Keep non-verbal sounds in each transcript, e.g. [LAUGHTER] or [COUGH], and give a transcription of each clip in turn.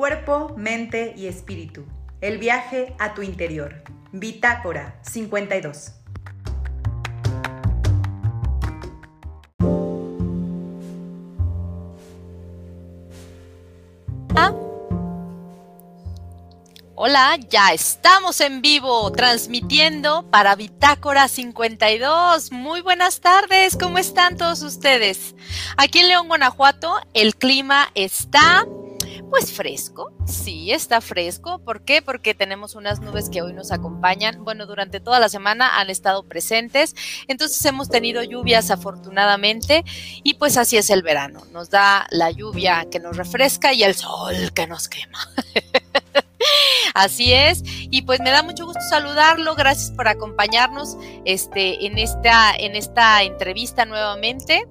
cuerpo, mente y espíritu. El viaje a tu interior. Bitácora 52. Hola, ya estamos en vivo transmitiendo para Bitácora 52. Muy buenas tardes, ¿cómo están todos ustedes? Aquí en León, Guanajuato, el clima está pues fresco, sí, está fresco. ¿Por qué? Porque tenemos unas nubes que hoy nos acompañan. Bueno, durante toda la semana han estado presentes. Entonces hemos tenido lluvias afortunadamente y pues así es el verano. Nos da la lluvia que nos refresca y el sol que nos quema. [LAUGHS] Así es, y pues me da mucho gusto saludarlo. Gracias por acompañarnos este, en, esta, en esta entrevista nuevamente.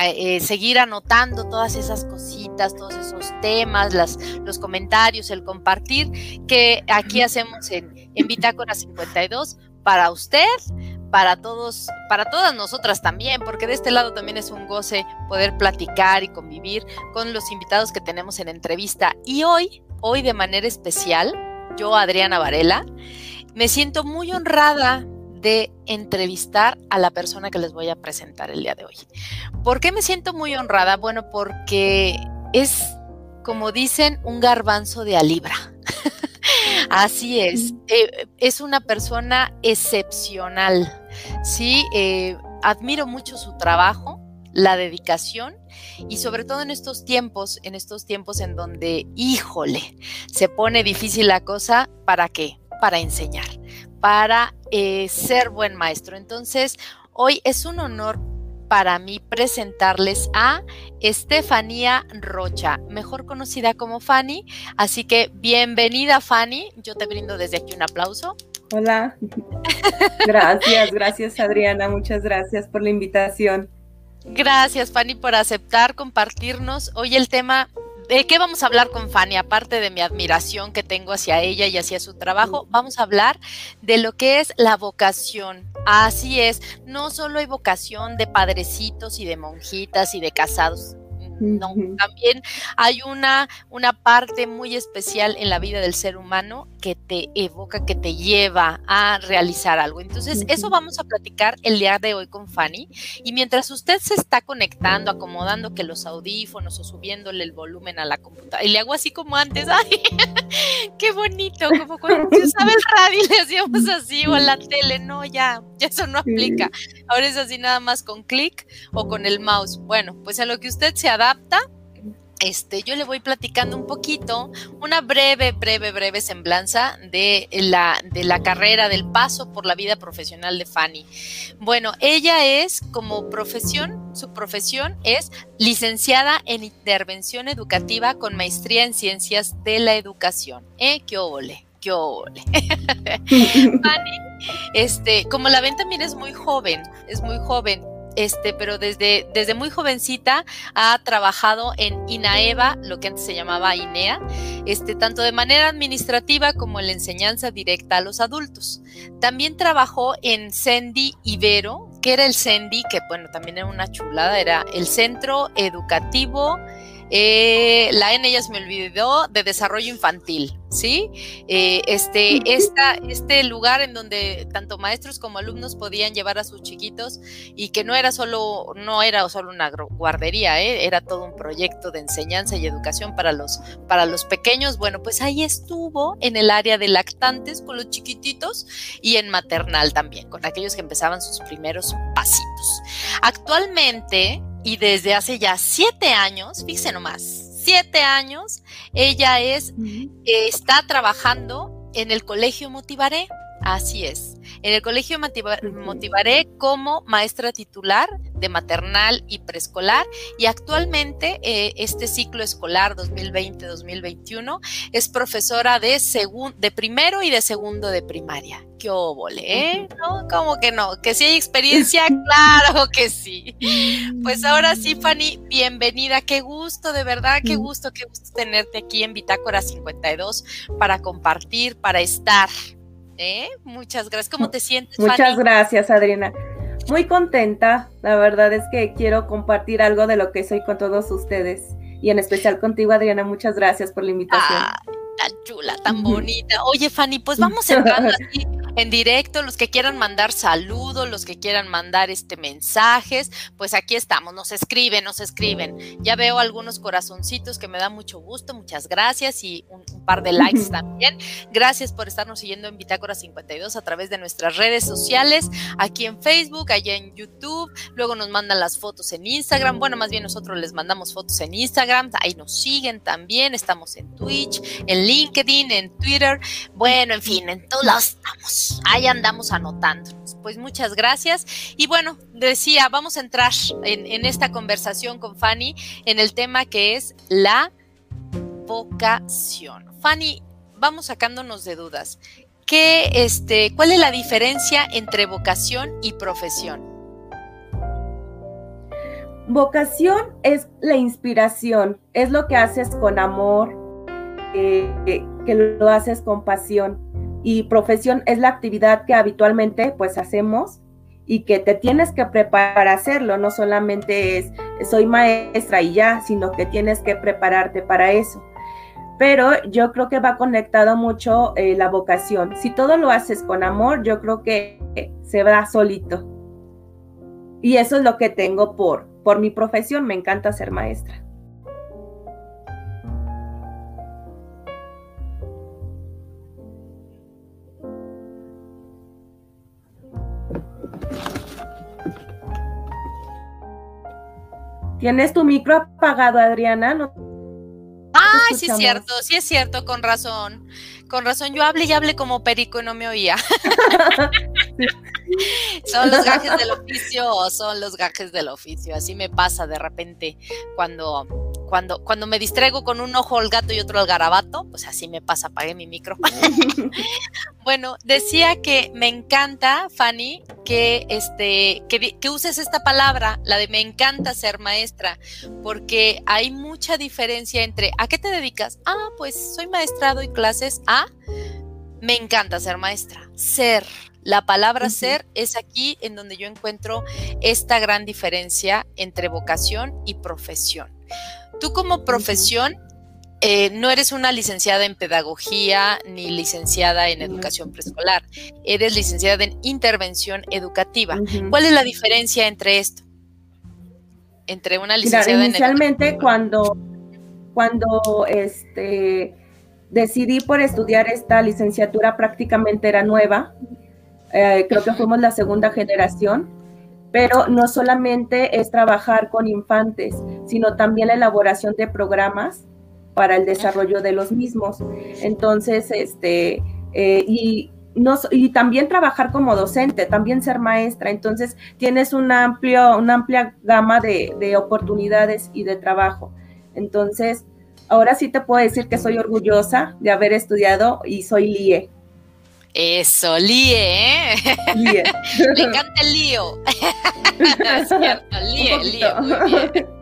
Eh, seguir anotando todas esas cositas, todos esos temas, las, los comentarios, el compartir que aquí hacemos en, en Bitácora 52 para usted, para todos, para todas nosotras también, porque de este lado también es un goce poder platicar y convivir con los invitados que tenemos en entrevista. Y hoy, hoy de manera especial, yo, Adriana Varela, me siento muy honrada de entrevistar a la persona que les voy a presentar el día de hoy. ¿Por qué me siento muy honrada? Bueno, porque es, como dicen, un garbanzo de a libra. [LAUGHS] Así es, eh, es una persona excepcional, ¿sí? Eh, admiro mucho su trabajo, la dedicación y sobre todo en estos tiempos, en estos tiempos en donde, híjole, se pone difícil la cosa, ¿para qué? Para enseñar, para eh, ser buen maestro. Entonces, hoy es un honor para mí presentarles a Estefanía Rocha, mejor conocida como Fanny. Así que bienvenida Fanny, yo te brindo desde aquí un aplauso. Hola, [LAUGHS] gracias, gracias Adriana, muchas gracias por la invitación. Gracias Fanny por aceptar compartirnos hoy el tema ¿De qué vamos a hablar con Fanny? Aparte de mi admiración que tengo hacia ella y hacia su trabajo, vamos a hablar de lo que es la vocación. Así es, no solo hay vocación de padrecitos y de monjitas y de casados, no, también hay una, una parte muy especial en la vida del ser humano que te evoca, que te lleva a realizar algo. Entonces, eso vamos a platicar el día de hoy con Fanny. Y mientras usted se está conectando, acomodando que los audífonos o subiéndole el volumen a la computadora, y le hago así como antes, [LAUGHS] ¡ay! ¡Qué bonito! Como cuando usaba [LAUGHS] el radio y le hacíamos así, o a la tele, no, ya, ya eso no aplica. Ahora es así nada más con clic o con el mouse. Bueno, pues a lo que usted se adapta este, yo le voy platicando un poquito, una breve, breve, breve semblanza de la, de la carrera, del paso por la vida profesional de Fanny. Bueno, ella es como profesión, su profesión es licenciada en intervención educativa con maestría en ciencias de la educación. ¿Eh? ¡Qué óvole! ¡Qué óvole! [LAUGHS] [LAUGHS] Fanny, este, como la ven también es muy joven, es muy joven, este, pero desde, desde muy jovencita ha trabajado en INAEVA, lo que antes se llamaba INEA, este, tanto de manera administrativa como en la enseñanza directa a los adultos. También trabajó en CENDI Ibero, que era el CENDI, que bueno, también era una chulada, era el Centro Educativo eh, la N ya se me olvidó, de desarrollo infantil, ¿sí? Eh, este, esta, este lugar en donde tanto maestros como alumnos podían llevar a sus chiquitos y que no era solo, no era solo una guardería, ¿eh? era todo un proyecto de enseñanza y educación para los, para los pequeños. Bueno, pues ahí estuvo en el área de lactantes con los chiquititos y en maternal también, con aquellos que empezaban sus primeros pasitos. Actualmente, y desde hace ya siete años, fíjense nomás, siete años, ella es, está trabajando en el Colegio Motivaré. Así es. En el Colegio Motivaré como maestra titular de maternal y preescolar y actualmente eh, este ciclo escolar 2020-2021 es profesora de, de primero y de segundo de primaria. ¡Qué óvole! ¿eh? ¿No? ¿Cómo que no? ¿Que sí hay experiencia? [LAUGHS] claro que sí. Pues ahora sí, Fanny, bienvenida. Qué gusto, de verdad, qué gusto, qué gusto tenerte aquí en Bitácora 52 para compartir, para estar. ¿Eh? Muchas gracias. ¿Cómo te sientes? Muchas gracias, Adriana. Muy contenta, la verdad es que quiero compartir algo de lo que soy con todos ustedes. y en especial contigo, Adriana. Muchas gracias por la invitación. tan chula, tan bonita. Oye, Fanny, pues [LAUGHS] vamos entrando así en directo, los que quieran mandar saludos, los que quieran mandar este mensajes, pues aquí estamos, nos escriben, nos escriben. Ya veo algunos corazoncitos que me da mucho gusto, muchas gracias y un, par de likes también. Gracias por estarnos siguiendo en Bitácora 52 a través de nuestras redes sociales, aquí en Facebook, allá en YouTube, luego nos mandan las fotos en Instagram, bueno, más bien nosotros les mandamos fotos en Instagram, ahí nos siguen también, estamos en Twitch, en LinkedIn, en Twitter, bueno, en fin, en todos lados estamos ahí andamos anotándonos. Pues muchas gracias. Y bueno, decía, vamos a entrar en, esta conversación con Fanny en el tema que es la vocación. Fanny, vamos sacándonos de dudas. ¿Qué, este, ¿Cuál es la diferencia entre vocación y profesión? Vocación es la inspiración, es lo que haces con amor, eh, que lo haces con pasión y profesión es la actividad que habitualmente pues hacemos y que te tienes que preparar a hacerlo, no solamente es soy maestra y ya, sino que tienes que prepararte para eso. Pero yo creo que va conectado mucho eh, la vocación. Si todo lo haces con amor, yo creo que se va solito. Y eso es lo que tengo por, por mi profesión, me encanta ser maestra. Tienes tu micro apagado, Adriana. No Ay, sí es cierto, sí es cierto, con razón. Con razón, yo hablé y hablé como perico y no me oía. [LAUGHS] son los gajes del oficio son los gajes del oficio. Así me pasa de repente cuando cuando, cuando me distraigo con un ojo al gato y otro al garabato, pues así me pasa, apagué mi micro. [LAUGHS] bueno, decía que me encanta, Fanny, que, este, que, que uses esta palabra, la de me encanta ser maestra, porque hay mucha diferencia entre ¿a qué te dedicas? Ah, pues soy maestra, doy clases. A, me encanta ser maestra. Ser, la palabra ser es aquí en donde yo encuentro esta gran diferencia entre vocación y profesión. Tú como profesión eh, no eres una licenciada en pedagogía ni licenciada en educación preescolar, eres licenciada en intervención educativa. ¿Cuál es la diferencia entre esto? Entre una licenciada inicialmente cuando cuando este decidí por estudiar esta licenciatura prácticamente era nueva. Eh, creo que fuimos la segunda generación pero no solamente es trabajar con infantes, sino también la elaboración de programas para el desarrollo de los mismos. Entonces, este, eh, y, no, y también trabajar como docente, también ser maestra. Entonces, tienes un amplio, una amplia gama de, de oportunidades y de trabajo. Entonces, ahora sí te puedo decir que soy orgullosa de haber estudiado y soy LIE. Eso, líe, ¿eh? Líe. [LAUGHS] Me encanta el lío. [LAUGHS] es cierto, [LAUGHS] líe, líe, muy bien.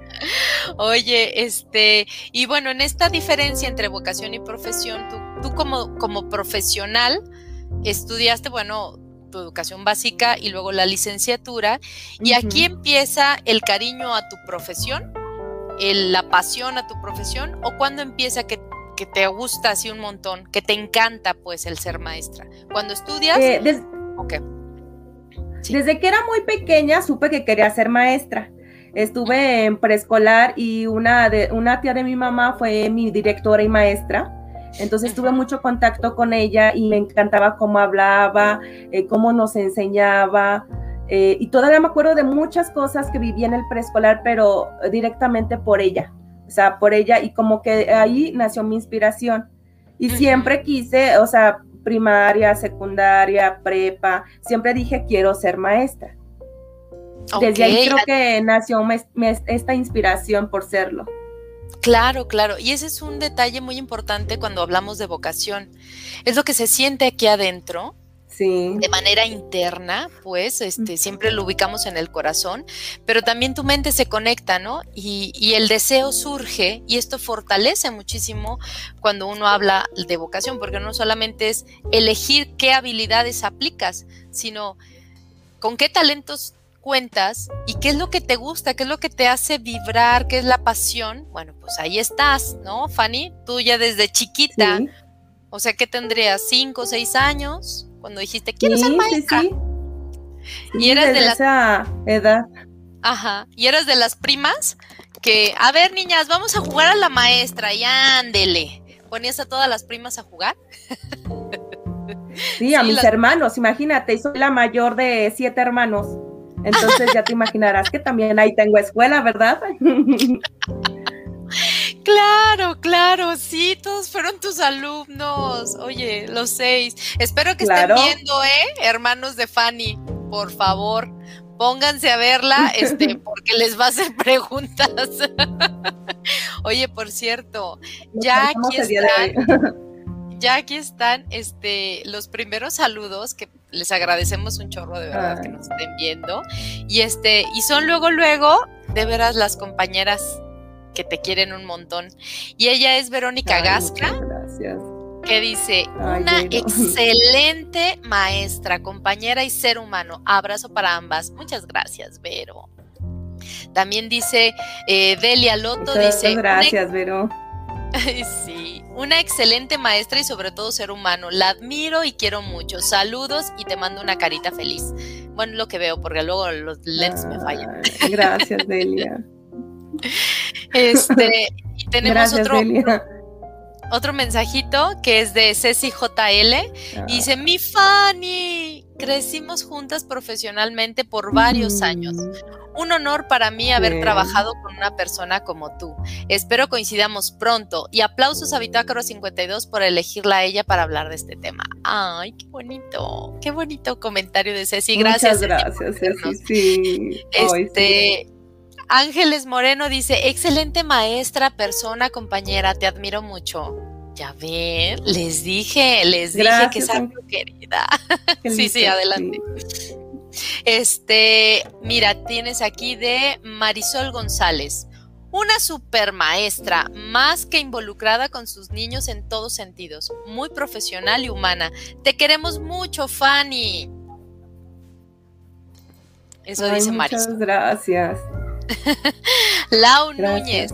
Oye, este, y bueno, en esta diferencia entre vocación y profesión, tú, tú como, como profesional estudiaste, bueno, tu educación básica y luego la licenciatura, y aquí empieza el cariño a tu profesión, el, la pasión a tu profesión, o cuando empieza que que te gusta así un montón, que te encanta pues el ser maestra? Cuando estudias... Eh, desde que era muy pequeña supe que quería ser maestra. Estuve en preescolar y una, de, una tía de mi mamá fue mi directora y maestra. Entonces tuve mucho contacto con ella y me encantaba cómo hablaba, eh, cómo nos enseñaba. Eh, y todavía me acuerdo de muchas cosas que viví en el preescolar, pero directamente por ella o sea, por ella y como que ahí nació mi inspiración. Y siempre quise, o sea, primaria, secundaria, prepa, siempre dije quiero ser maestra. Desde ahí creo que nació esta inspiración por serlo. Claro, claro. Y ese es un detalle muy importante cuando hablamos de vocación. Es lo que se siente aquí adentro de manera interna, pues este, siempre lo ubicamos en el corazón, pero también tu mente se conecta, ¿no? Y, el deseo surge y esto fortalece muchísimo cuando uno habla de vocación, porque no solamente es elegir qué habilidades aplicas, sino con qué talentos cuentas y qué es lo que te gusta, qué es lo que te hace vibrar, qué es la pasión, bueno, pues ahí estás, ¿no, Fanny? Tú ya desde chiquita, o sea, ¿qué tendrías? ¿Cinco o seis años? Cuando dijiste, quiero ser maestra. Sí, y eras de esa edad. Ajá, y eras de las primas que, a ver, niñas, vamos a jugar a la maestra y ándele. ¿Ponías a todas las primas a jugar? Sí, a mis hermanos, imagínate, soy la mayor de siete hermanos. Entonces ya te imaginarás que también ahí tengo escuela, ¿verdad? [LAUGHS] Claro, claro, sí, todos fueron tus alumnos. Oye, los seis. Espero que estén viendo, ¿eh? Hermanos de Fanny, por favor, pónganse a verla, este, [LAUGHS] porque les va a hacer preguntas. [LAUGHS] Oye, por cierto, ya aquí están, ya aquí están, este, los primeros saludos que les agradecemos un chorro de verdad que nos estén viendo y este, y son luego, luego, de veras las compañeras que te quieren un montón. Y ella es Verónica Gasca. Gracias que dice, una [LAUGHS] excelente maestra, compañera y ser humano. Abrazo para ambas. Muchas gracias, Vero. También dice eh, Delia Loto, dice... Gracias, Vero. Sí, una excelente maestra y sobre todo ser humano. La admiro y quiero mucho. Saludos y te mando una carita feliz. Bueno, lo que veo, porque luego los lentes me fallan. Gracias, Delia. Este, [LAUGHS] y tenemos otro otro mensajito que es de Ceci JL y dice, mi Fanny, crecimos juntas profesionalmente por varios años. Un honor para mí haber trabajado con una persona como tú. Espero coincidamos pronto y aplausos a Bitácaro 52 por elegirla a ella para hablar de este tema. Ay, qué bonito, qué bonito comentario de Ceci. Gracias. Muchas gracias, Ceci. Sí. Este, Ángeles Moreno dice, excelente maestra, persona, compañera, te admiro mucho. Ya ven, les dije, les dije que es algo querida. sí, sí, adelante. Este, mira, tienes aquí de Marisol González. Una super maestra, más que involucrada con sus niños en todos sentidos, muy profesional y humana. Te queremos mucho, Fanny. Eso dice Marisol. Muchas gracias. [LAUGHS] Lau Núñez.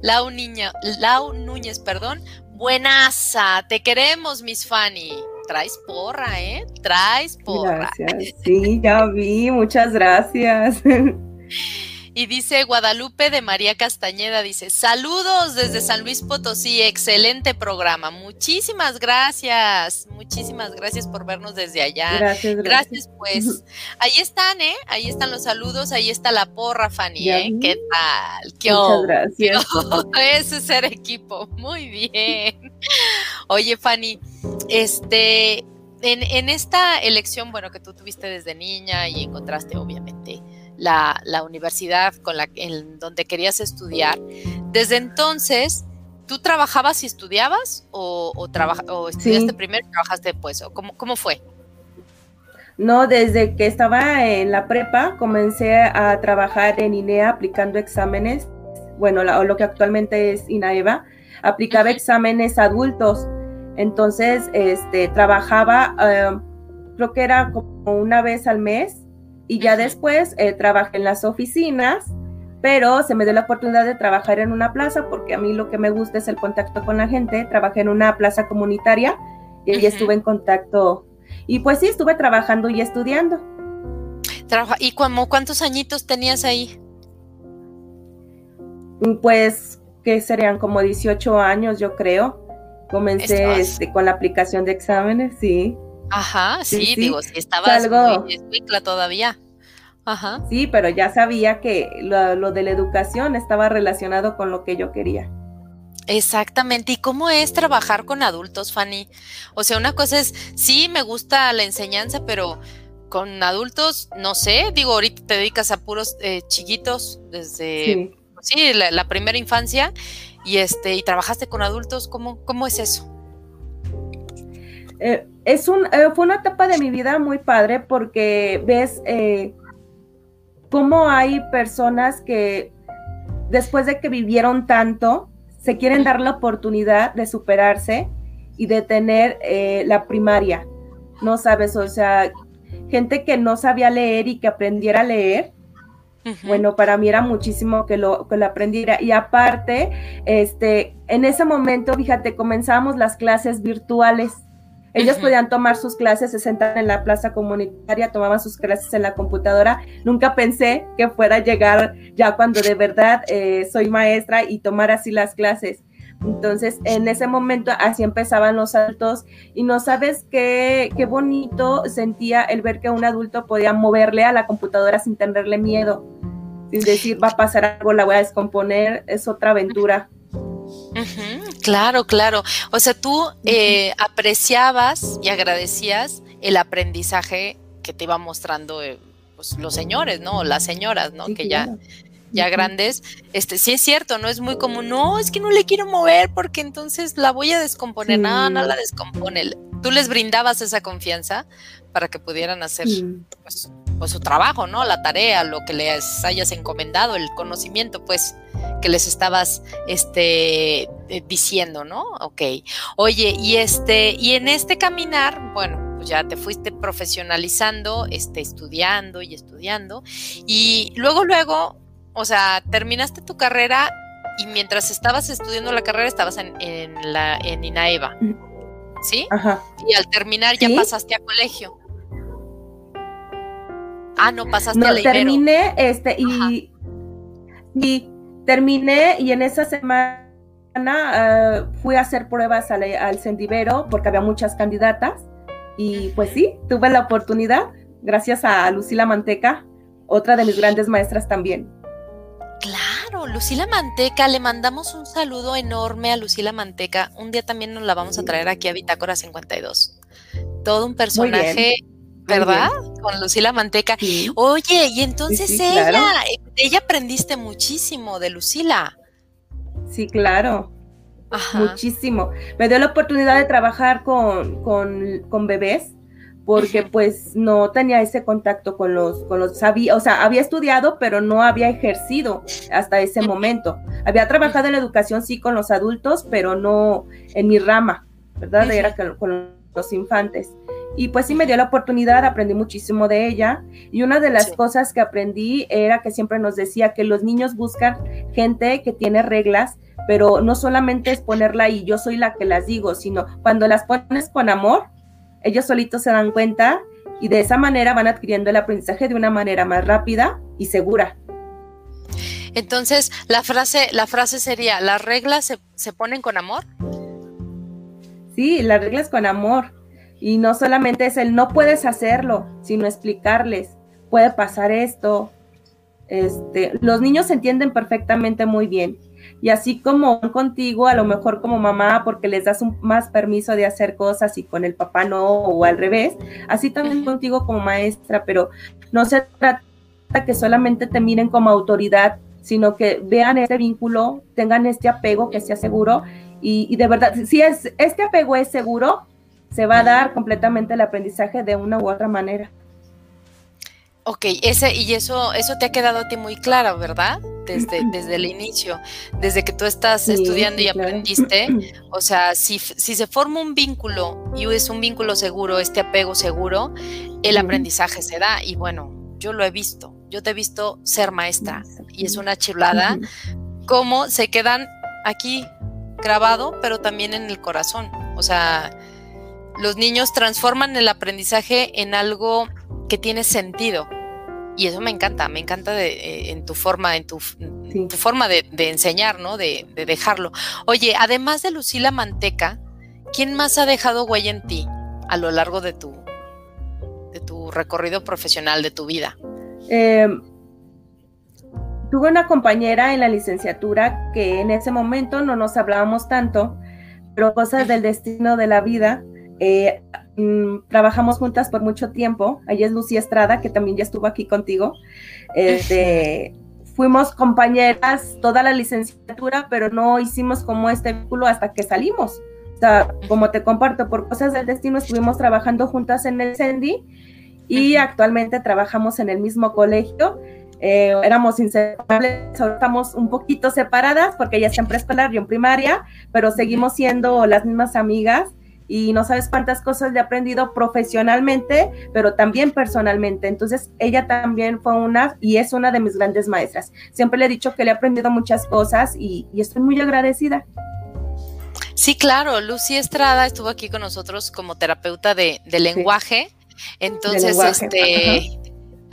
Lau, Niña, Lau Núñez, perdón. Buenaza, te queremos, Miss Fanny. Traes porra, ¿eh? Traes porra. Gracias. Sí, ya vi, muchas gracias. [LAUGHS] Y dice Guadalupe de María Castañeda, dice, saludos desde San Luis Potosí, excelente programa. Muchísimas gracias, muchísimas gracias por vernos desde allá. Gracias, gracias. pues. Ahí están, ¿eh? Ahí están los saludos, ahí está la porra, Fanny, ¿eh? ¿Qué tal? ¿Qué Muchas gracias. [LAUGHS] Eso es ser equipo, muy bien. Oye, Fanny, este, en, en esta elección, bueno, que tú tuviste desde niña y encontraste, obviamente, la, universidad con la, en donde querías estudiar. Desde entonces, ¿tú trabajabas y estudiabas o, o, estudiaste primero y trabajaste después? ¿O cómo, cómo fue? No, desde que estaba en la prepa comencé a trabajar en INEA aplicando exámenes, bueno, lo que actualmente es INAEVA, aplicaba exámenes adultos. Entonces, este, trabajaba, eh, creo que era como una vez al mes y ya después eh, trabajé en las oficinas, pero se me dio la oportunidad de trabajar en una plaza porque a mí lo que me gusta es el contacto con la gente. Trabajé en una plaza comunitaria y ahí estuve en contacto. Y pues sí, estuve trabajando y estudiando. ¿Y como cuántos añitos tenías ahí? Mm, pues que serían como 18 años, yo creo. Comencé este, con la aplicación de exámenes, sí. Ajá, sí, digo, si estabas algo... muy todavía. Ajá. Sí, pero ya sabía que lo, de la educación estaba relacionado con lo que yo quería. Exactamente. ¿Y cómo es trabajar con adultos, Fanny? O sea, una cosa es, sí, me gusta la enseñanza, pero con adultos, no sé, digo, ahorita te dedicas a puros eh, chiquitos desde, sí, la, primera infancia y este, y trabajaste con adultos, ¿cómo, cómo es eso? Eh, es un, eh, fue una etapa de mi vida muy padre porque ves eh, cómo hay personas que después de que vivieron tanto, se quieren dar la oportunidad de superarse y de tener la primaria. No sabes, o sea, gente que no sabía leer y que aprendiera a leer. Bueno, para mí era muchísimo que lo, que lo aprendiera. Y aparte, este, en ese momento, fíjate, comenzábamos las clases virtuales. Ellos podían tomar sus clases, se sentaban en la plaza comunitaria, tomaban sus clases en la computadora. Nunca pensé que fuera a llegar ya cuando de verdad eh, soy maestra y tomar así las clases. Entonces, en ese momento así empezaban los saltos y no sabes qué, qué bonito sentía el ver que un adulto podía moverle a la computadora sin tenerle miedo, sin decir va a pasar algo, la voy a descomponer, es otra aventura. Claro, claro. O sea, tú eh, apreciabas y agradecías el aprendizaje que te iba mostrando eh, pues, los señores, ¿no? Las señoras, ¿no? que ya ya grandes, este, sí es cierto, no es muy común, no, es que no le quiero mover porque entonces la voy a descomponer, no, no la descompone. Tú les brindabas esa confianza para que pudieran hacer pues, pues, su trabajo, ¿no? La tarea, lo que les hayas encomendado, el conocimiento, pues, que les estabas este, eh, diciendo, ¿no? Ok. Oye, y este, y en este caminar, bueno, pues ya te fuiste profesionalizando, este, estudiando y estudiando, y luego, luego, o sea, terminaste tu carrera y mientras estabas estudiando la carrera estabas en, la, en INAEVA, ¿sí? Ajá. Y al terminar ya pasaste a colegio. Ah, no, pasaste a la terminé, este, y, y terminé y en esa semana eh, fui a hacer pruebas al, al Sendivero porque había muchas candidatas y pues sí, tuve la oportunidad gracias a Lucila Manteca, otra de mis grandes maestras también. Claro, Lucila Manteca, le mandamos un saludo enorme a Lucila Manteca. Un día también nos la vamos a traer aquí a Bitácora 52. Todo un personaje, ¿verdad? Con Lucila Manteca. Oye, y entonces ella, ella aprendiste muchísimo de Lucila. Sí, claro. Muchísimo. Me dio la oportunidad de trabajar con, con, con bebés porque pues no tenía ese contacto con los, con los, sabía, o sea, había estudiado, pero no había ejercido hasta ese momento. Había trabajado en la educación, sí, con los adultos, pero no en mi rama, ¿verdad? Era con, los infantes. Y pues sí me dio la oportunidad, aprendí muchísimo de ella. Y una de las cosas que aprendí era que siempre nos decía que los niños buscan gente que tiene reglas, pero no solamente es ponerla ahí, yo soy la que las digo, sino cuando las pones con amor, ellos solitos se dan cuenta y de esa manera van adquiriendo el aprendizaje de una manera más rápida y segura. Entonces, la frase, la frase sería, ¿las reglas se, ponen con amor? Sí, las reglas con amor. Y no solamente es el no puedes hacerlo, sino explicarles, puede pasar esto. Este, los niños se entienden perfectamente muy bien. Y así como contigo, a lo mejor como mamá, porque les das un, más permiso de hacer cosas y con el papá no, o al revés, así también contigo como maestra, pero no se trata que solamente te miren como autoridad, sino que vean este vínculo, tengan este apego que sea seguro y, y de verdad, si es, este apego es seguro, se va a dar completamente el aprendizaje de una u otra manera. Ok, ese, y eso, eso te ha quedado a ti muy claro, ¿verdad? Desde, desde el inicio, desde que tú estás estudiando y aprendiste. [CLEARS THROAT] O sea, si, si, se forma un vínculo y es un vínculo seguro, este apego seguro, el aprendizaje se da. Y bueno, yo lo he visto, yo te he visto ser maestra y es una chulada cómo se quedan aquí grabado, pero también en el corazón. O sea, los niños transforman el aprendizaje en algo que tiene sentido y eso me encanta, me encanta de, eh, en tu forma, en tu, forma de, enseñar, ¿no? De, dejarlo. Oye, además de Lucila Manteca, ¿quién más ha dejado huella en ti a lo largo de tu, de tu recorrido profesional, de tu vida? Em, tuve una compañera en la licenciatura que en ese momento no nos hablábamos tanto, pero cosas del destino de la vida. Eh, Mm, trabajamos juntas por mucho tiempo. Ella es Lucía Estrada, que también ya estuvo aquí contigo. Este, [LAUGHS] fuimos compañeras toda la licenciatura, pero no hicimos como este vínculo hasta que salimos. O sea, como te comparto, por cosas del destino estuvimos trabajando juntas en el CENDI y actualmente trabajamos en el mismo colegio. Eh, éramos inseparables, ahora estamos un poquito separadas porque ella está en preescolar, y en primaria, pero seguimos siendo las mismas amigas y no sabes cuántas cosas le he aprendido profesionalmente, pero también personalmente. Entonces, ella también fue una y es una de mis grandes maestras. Siempre le he dicho que le he aprendido muchas cosas y, estoy muy agradecida. Sí, claro, Lucy Estrada estuvo aquí con nosotros como terapeuta de, lenguaje. Entonces, este,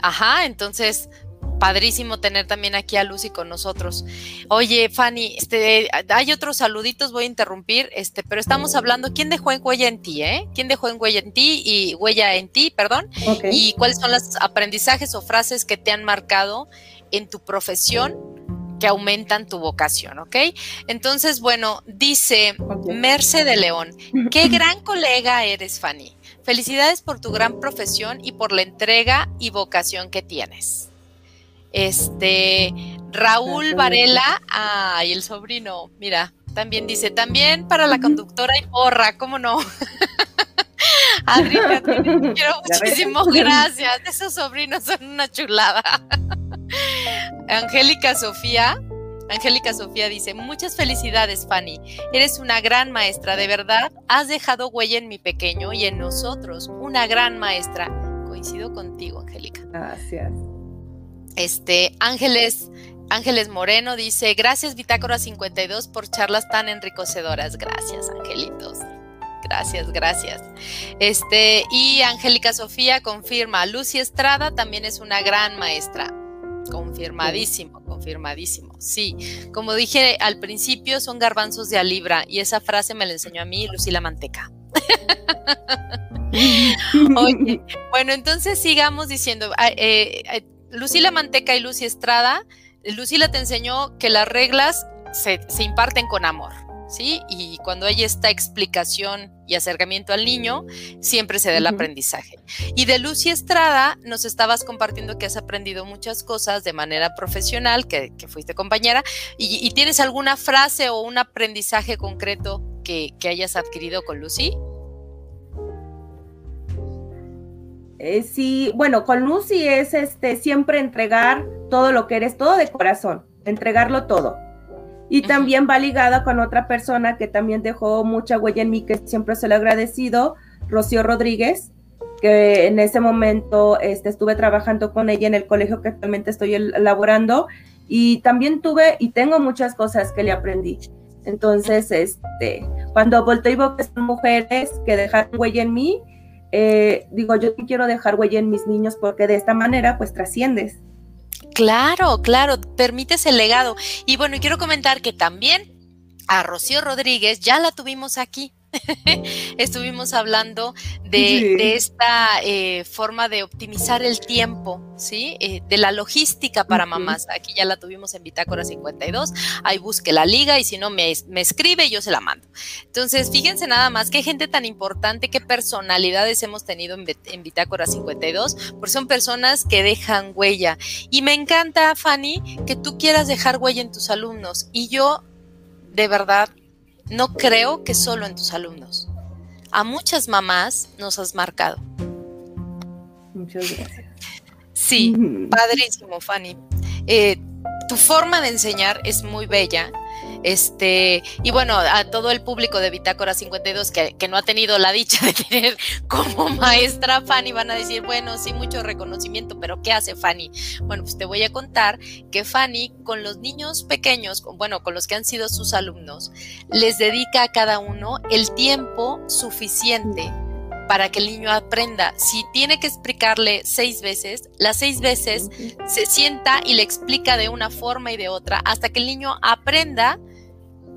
ajá, entonces padrísimo tener también aquí a Lucy con nosotros. Oye, Fanny, este, hay otros saluditos, voy a interrumpir, este, pero estamos hablando, ¿quién dejó en huella en ti, eh? ¿Quién dejó en huella en ti y huella en ti, perdón? Y cuáles son los aprendizajes o frases que te han marcado en tu profesión que aumentan tu vocación, ¿ok? Entonces, bueno, dice Merce de León, [LAUGHS] qué gran colega eres, Fanny. Felicidades por tu gran profesión y por la entrega y vocación que tienes. Este, Raúl Varela, ay, el sobrino, mira, también dice, también para la conductora y porra, ¿cómo no? [LAUGHS] Adriana, te quiero [LAUGHS] muchísimo, gracias. Esos sobrinos son una chulada. [LAUGHS] Angélica Sofía, Angélica Sofía dice, muchas felicidades, Fanny. Eres una gran maestra, de verdad. Has dejado huella en mi pequeño y en nosotros. Una gran maestra. Coincido contigo, Angélica. Gracias. Este, Ángeles, Ángeles Moreno dice, gracias Bitácora 52 por charlas tan enriquecedoras. Gracias, angelitos. Gracias, gracias. Este, y Angélica Sofía confirma, Lucy Estrada también es una gran maestra. Confirmadísimo, confirmadísimo. Sí, como dije al principio, son garbanzos de a libra y esa frase me la enseñó a mí Lucila Manteca. [LAUGHS] Oye, bueno, entonces sigamos diciendo, ah, eh, eh, Lucila Manteca y Lucy Estrada, Lucila te enseñó que las reglas se, imparten con amor, ¿sí? Y cuando hay esta explicación y acercamiento al niño, siempre se da el aprendizaje. Y de Lucy Estrada nos estabas compartiendo que has aprendido muchas cosas de manera profesional, que, fuiste compañera, y, tienes alguna frase o un aprendizaje concreto que, que hayas adquirido con Lucy? Eh, sí, bueno, con Lucy es este siempre entregar todo lo que eres, todo de corazón, entregarlo todo. Y también va ligada con otra persona que también dejó mucha huella en mí, que siempre se lo he agradecido, Rocío Rodríguez, que en ese momento este, estuve trabajando con ella en el colegio que actualmente estoy elaborando y también tuve y tengo muchas cosas que le aprendí. Entonces, este, cuando volteo y veo que son mujeres que dejaron huella en mí, eh, digo, yo quiero dejar huella en mis niños porque de esta manera pues trasciendes. Claro, claro, permites el legado. Y bueno, quiero comentar que también a Rocío Rodríguez ya la tuvimos aquí. [LAUGHS] estuvimos hablando de, esta eh, forma de optimizar el tiempo, ¿sí? Eh, de la logística para mamás. Aquí ya la tuvimos en Bitácora 52. Ahí busque la liga y si no me, me escribe, yo se la mando. Entonces, fíjense nada más qué gente tan importante, qué personalidades hemos tenido en, en Bitácora 52, porque son personas que dejan huella. Y me encanta, Fanny, que tú quieras dejar huella en tus alumnos. Y yo, de verdad, no creo que solo en tus alumnos. A muchas mamás nos has marcado. Muchas gracias. Sí, padrísimo, Fanny. Eh, tu forma de enseñar es muy bella este, y bueno, a todo el público de Bitácora 52 que, que no ha tenido la dicha de tener [LAUGHS] como maestra Fanny, van a decir, bueno, sí, mucho reconocimiento, pero ¿qué hace Fanny? Bueno, pues te voy a contar que Fanny con los niños pequeños, bueno, con los que han sido sus alumnos, les dedica a cada uno el tiempo suficiente para que el niño aprenda. Si tiene que explicarle seis veces, las seis veces se sienta y le explica de una forma y de otra hasta que el niño aprenda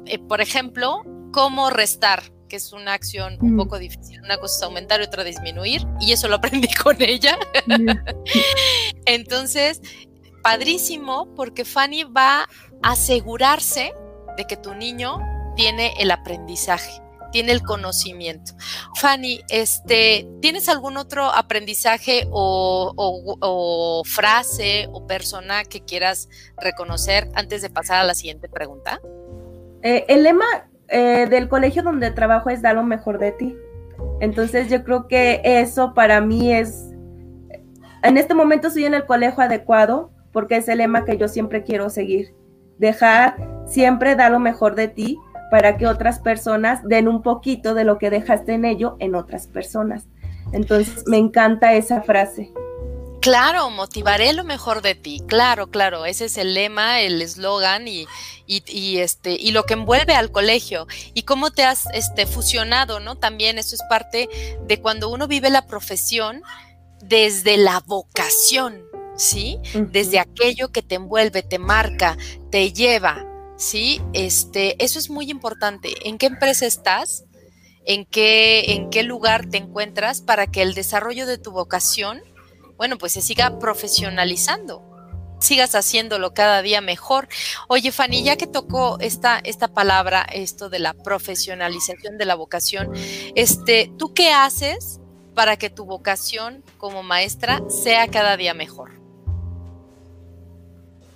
eh, por ejemplo, cómo restar, que es una acción un mm. poco difícil. Una cosa es aumentar y otra disminuir, y eso lo [LAUGHS] aprendí con ella. Entonces, padrísimo, porque Fanny va a asegurarse de que tu niño tiene el aprendizaje tiene el conocimiento. Fanny, este, ¿tienes algún otro aprendizaje o, frase o persona que quieras reconocer antes de pasar a la siguiente pregunta? Eh, el lema eh, del colegio donde trabajo es da lo mejor de ti. Entonces yo creo que eso para mí es, en este momento estoy en el colegio adecuado porque es el lema que yo siempre quiero seguir. Dejar siempre da lo mejor de ti para que otras personas den un poquito de lo que dejaste en ello en otras personas. Entonces, me encanta esa frase. Claro, motivaré lo mejor de ti. Claro, claro, ese es el lema, el eslogan y, este y lo que envuelve al colegio y cómo te has este fusionado, ¿no? También eso es parte de cuando uno vive la profesión desde la vocación, ¿sí? Desde aquello que te envuelve, te marca, te lleva, ¿sí? Este, eso es muy importante. ¿En qué empresa estás? ¿En qué, en qué lugar te encuentras para que el desarrollo de tu vocación, bueno, pues se siga profesionalizando? sigas haciéndolo cada día mejor. Oye, Fanny, ya que tocó esta, esta palabra, esto de la profesionalización de la vocación, este, ¿tú qué haces para que tu vocación como maestra sea cada día mejor?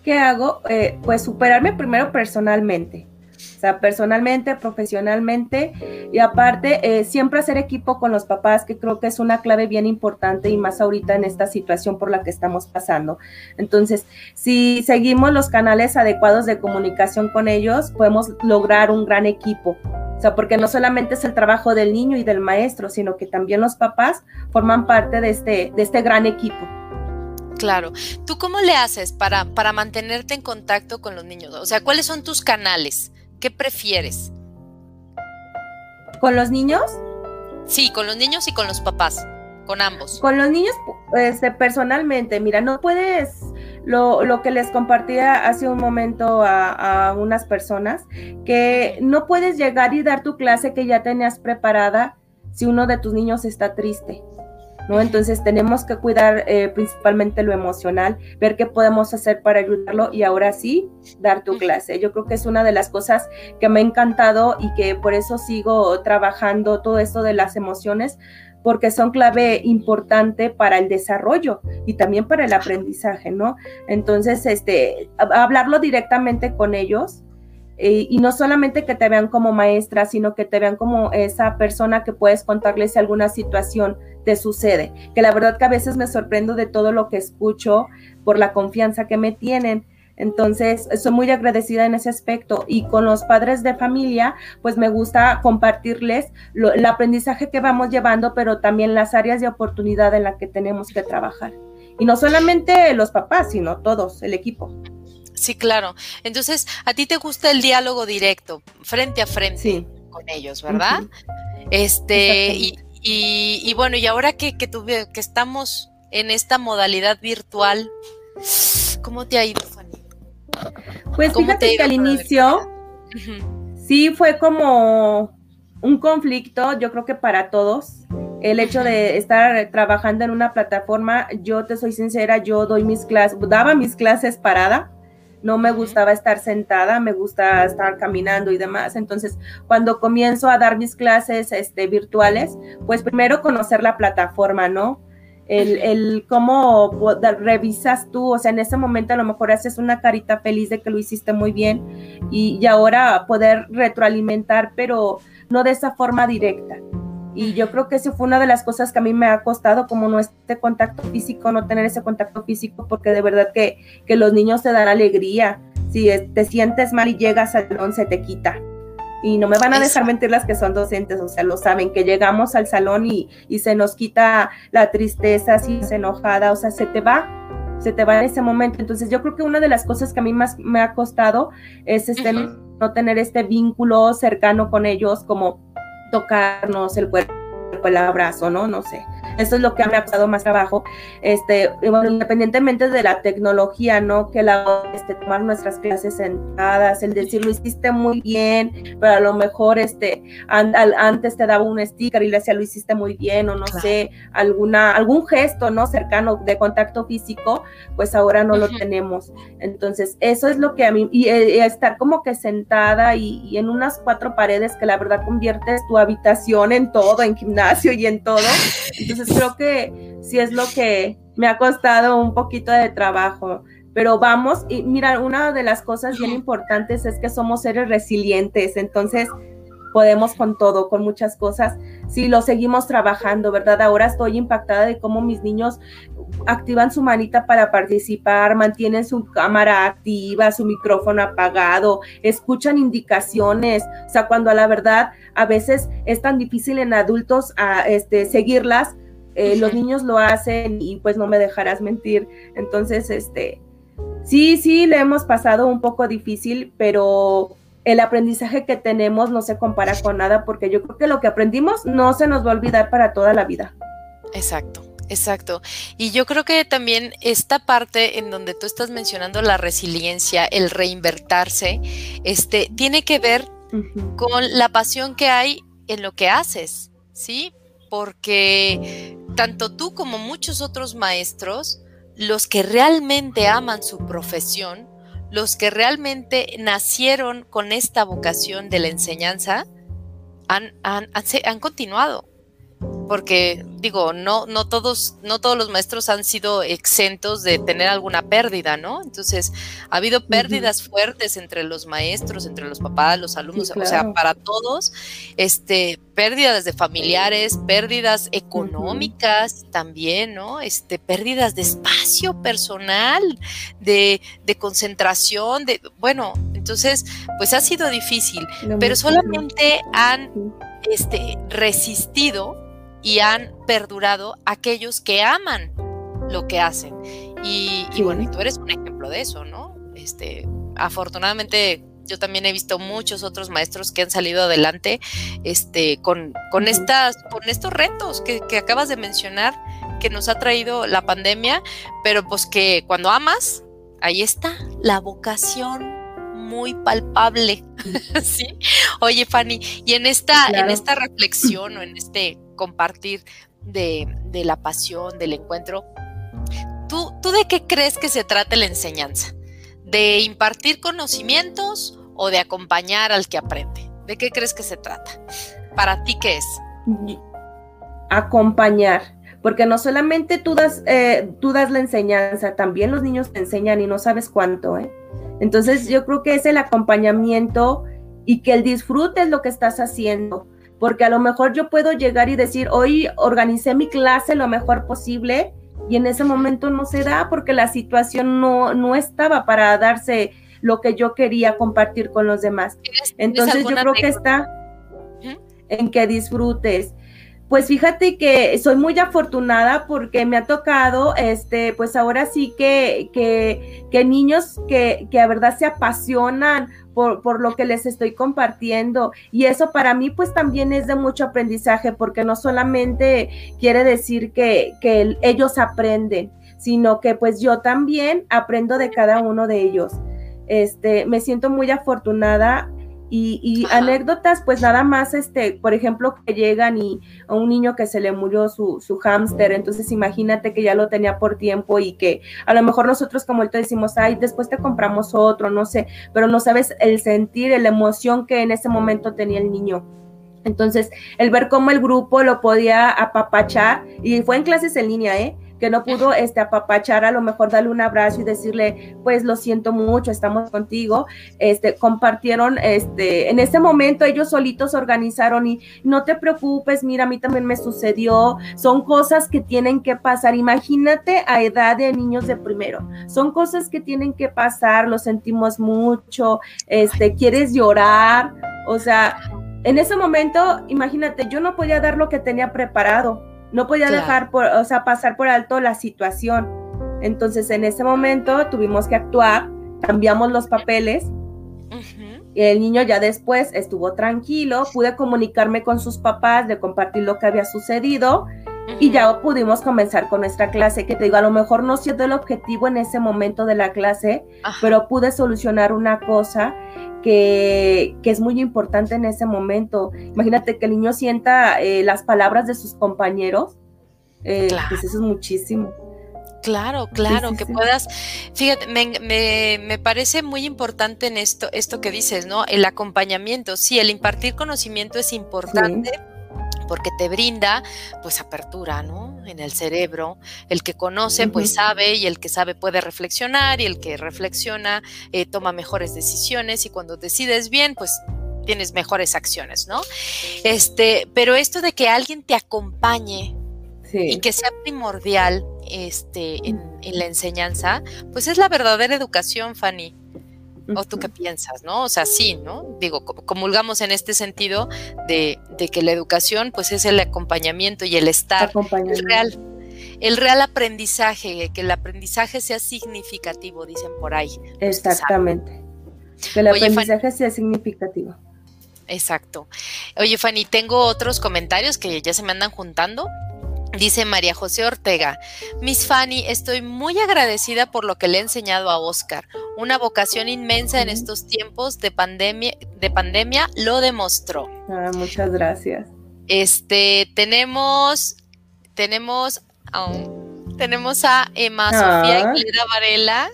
¿Qué hago? Eh, pues superarme primero personalmente. O sea, personalmente, profesionalmente y aparte eh, siempre hacer equipo con los papás, que creo que es una clave bien importante y más ahorita en esta situación por la que estamos pasando. Entonces, si seguimos los canales adecuados de comunicación con ellos, podemos lograr un gran equipo. O sea, porque no solamente es el trabajo del niño y del maestro, sino que también los papás forman parte de este, de este gran equipo. Claro. ¿Tú cómo le haces para, para mantenerte en contacto con los niños? O sea, ¿cuáles son tus canales? ¿Qué prefieres? ¿Con los niños? Sí, con los niños y con los papás, con ambos. Con los niños, este, personalmente, mira, no puedes, lo, lo, que les compartía hace un momento a, a unas personas, que no puedes llegar y dar tu clase que ya tenías preparada si uno de tus niños está triste. ¿No? Entonces tenemos que cuidar eh, principalmente lo emocional, ver qué podemos hacer para ayudarlo y ahora sí dar tu clase. Yo creo que es una de las cosas que me ha encantado y que por eso sigo trabajando todo esto de las emociones porque son clave importante para el desarrollo y también para el aprendizaje, ¿no? Entonces, este, hablarlo directamente con ellos, eh, y no solamente que te vean como maestra, sino que te vean como esa persona que puedes contarles alguna situación te sucede. Que la verdad que a veces me sorprendo de todo lo que escucho por la confianza que me tienen. Entonces, soy muy agradecida en ese aspecto. Y con los padres de familia, pues me gusta compartirles el aprendizaje que vamos llevando, pero también las áreas de oportunidad en las que tenemos que trabajar. Y no solamente los papás, sino todos, el equipo. Sí, claro. Entonces, a ti te gusta el diálogo directo, frente a frente con ellos, ¿verdad? Este, y, bueno, y ahora que, que, que estamos en esta modalidad virtual, ¿cómo te ha ido, Fanny? Pues fíjate que al inicio sí fue como un conflicto, yo creo que para todos. El hecho de estar trabajando en una plataforma, yo te soy sincera, yo doy mis clases, daba mis clases parada no me gustaba estar sentada, me gusta estar caminando y demás. Entonces, cuando comienzo a dar mis clases este, virtuales, pues primero conocer la plataforma, ¿no? El, el, cómo revisas tú, o sea, en ese momento a lo mejor haces una carita feliz de que lo hiciste muy bien y, y ahora poder retroalimentar, pero no de esa forma directa. Y yo creo que eso fue una de las cosas que a mí me ha costado, como no este contacto físico, no tener ese contacto físico, porque de verdad que, que los niños te dan alegría. Si te sientes mal y llegas al salón, se te quita. Y no me van a dejar mentir las que son docentes, o sea, lo saben, que llegamos al salón y, y se nos quita la tristeza, si es enojada, o sea, se te va, se te va en ese momento. Entonces yo creo que una de las cosas que a mí más me ha costado es este, no tener este vínculo cercano con ellos, como tocarnos el cuerpo, el abrazo, ¿no? No sé. Eso es lo que me ha costado más trabajo, este, bueno, independientemente de la tecnología, ¿no? Que la, este, tomar nuestras clases sentadas, el decir, lo hiciste muy bien, pero a lo mejor, este, antes te daba un sticker y le decía, lo hiciste muy bien, o no sé, alguna, algún gesto, ¿no? Cercano de contacto físico, pues ahora no lo tenemos. Entonces, eso es lo que a mí, y, eh, estar como que sentada y, y en unas cuatro paredes que la verdad conviertes tu habitación en todo, en gimnasio y en todo. Entonces, creo que sí es lo que me ha costado un poquito de trabajo. Pero vamos, y mira, una de las cosas bien importantes es que somos seres resilientes. Entonces, podemos con todo, con muchas cosas, si lo seguimos trabajando, ¿verdad? Ahora estoy impactada de cómo mis niños activan su manita para participar, mantienen su cámara activa, su micrófono apagado, escuchan indicaciones, o sea, cuando a la verdad a veces es tan difícil en adultos a, este, seguirlas, eh, los niños lo hacen y pues no me dejarás mentir. Entonces, este, sí, sí, le hemos pasado un poco difícil, pero el aprendizaje que tenemos no se compara con nada porque yo creo que lo que aprendimos no se nos va a olvidar para toda la vida. Exacto. Exacto. Y yo creo que también esta parte en donde tú estás mencionando la resiliencia, el reinvertirse, este, tiene que ver con la pasión que hay en lo que haces, ¿sí? Porque tanto tú como muchos otros maestros, los que realmente aman su profesión, los que realmente nacieron con esta vocación de la enseñanza, han, han, han continuado porque digo, no, no todos, no todos los maestros han sido exentos de tener alguna pérdida, ¿no? Entonces, ha habido pérdidas fuertes entre los maestros, entre los papás, los alumnos, o sea, para todos, este, pérdidas de familiares, pérdidas económicas también, ¿no? Este, pérdidas de espacio personal, de, de concentración, de, bueno, entonces, pues ha sido difícil, pero solamente han este, resistido y han perdurado aquellos que aman lo que hacen. Y, bueno, y tú eres un ejemplo de eso, ¿no? Este, afortunadamente yo también he visto muchos otros maestros que han salido adelante este, con, con, estas, con estos retos que, que, acabas de mencionar que nos ha traído la pandemia, pero pues que cuando amas, ahí está la vocación muy palpable, [LAUGHS] ¿sí? Oye, Fanny, y en esta, en esta reflexión o en este compartir de, la pasión, del encuentro. ¿Tú, ¿Tú de qué crees que se trata la enseñanza? ¿De impartir conocimientos o de acompañar al que aprende? ¿De qué crees que se trata? ¿Para ti qué es? Acompañar, porque no solamente tú das, eh, tú das la enseñanza, también los niños te enseñan y no sabes cuánto, ¿eh? Entonces yo creo que es el acompañamiento y que el disfrute es lo que estás haciendo porque a lo mejor yo puedo llegar y decir, hoy organicé mi clase lo mejor posible y en ese momento no se da porque la situación no, no estaba para darse lo que yo quería compartir con los demás. Entonces yo creo que está en que disfrutes. Pues fíjate que soy muy afortunada porque me ha tocado, este, pues ahora sí que, que, que niños que, que a verdad se apasionan por, lo que les estoy compartiendo. Y eso para mí pues también es de mucho aprendizaje porque no solamente quiere decir que, que ellos aprenden, sino que pues yo también aprendo de cada uno de ellos. Este, me siento muy afortunada y, anécdotas, pues nada más, este, por ejemplo, que llegan y a un niño que se le murió su, su hámster, entonces imagínate que ya lo tenía por tiempo y que a lo mejor nosotros como ahorita decimos, ay, después te compramos otro, no sé, pero no sabes el sentir, la emoción que en ese momento tenía el niño. Entonces, el ver cómo el grupo lo podía apapachar, y fue en clases en línea, ¿eh? Que no pudo este, apapachar, a lo mejor darle un abrazo y decirle, pues lo siento mucho, estamos contigo, este, compartieron, este, en ese momento ellos solitos organizaron y no te preocupes, mira, a mí también me sucedió, son cosas que tienen que pasar, imagínate a edad de niños de primero, son cosas que tienen que pasar, lo sentimos mucho, este, quieres llorar, o sea, en ese momento, imagínate, yo no podía dar lo que tenía preparado, no podía dejar, por, o sea, pasar por alto la situación. Entonces, en ese momento tuvimos que actuar, cambiamos los papeles. Y el niño ya después estuvo tranquilo, pude comunicarme con sus papás, de compartir lo que había sucedido y ya pudimos comenzar con nuestra clase, que te digo, a lo mejor no siendo el objetivo en ese momento de la clase, pero pude solucionar una cosa que, es muy importante en ese momento. Imagínate que el niño sienta eh, las palabras de sus compañeros, eh, pues eso es muchísimo. Claro, claro, que puedas, fíjate, me, me, me, parece muy importante en esto, esto que dices, ¿no? El acompañamiento, sí, el impartir conocimiento es importante porque te brinda pues apertura, ¿no? En el cerebro. El que conoce pues sabe y el que sabe puede reflexionar y el que reflexiona eh, toma mejores decisiones y cuando decides bien pues tienes mejores acciones, ¿no? Este, pero esto de que alguien te acompañe y que sea primordial este, en, la enseñanza, pues es la verdadera educación, Fanny. ¿O tú qué piensas, no? O sea, sí, ¿no? Digo, comulgamos en este sentido de, que la educación, pues es el acompañamiento y el estar real el real aprendizaje, que el aprendizaje sea significativo, dicen por ahí. Exactamente. Que el aprendizaje sea significativo. Exacto. Oye, Fanny, tengo otros comentarios que ya se me andan juntando. Dice María José Ortega, Miss Fanny, estoy muy agradecida por lo que le he enseñado a Oscar. Una vocación inmensa en estos tiempos de pandemia, de pandemia lo demostró. Ah, muchas gracias. Este, tenemos, tenemos tenemos a Emma Sofía ah. Aguilera Varela,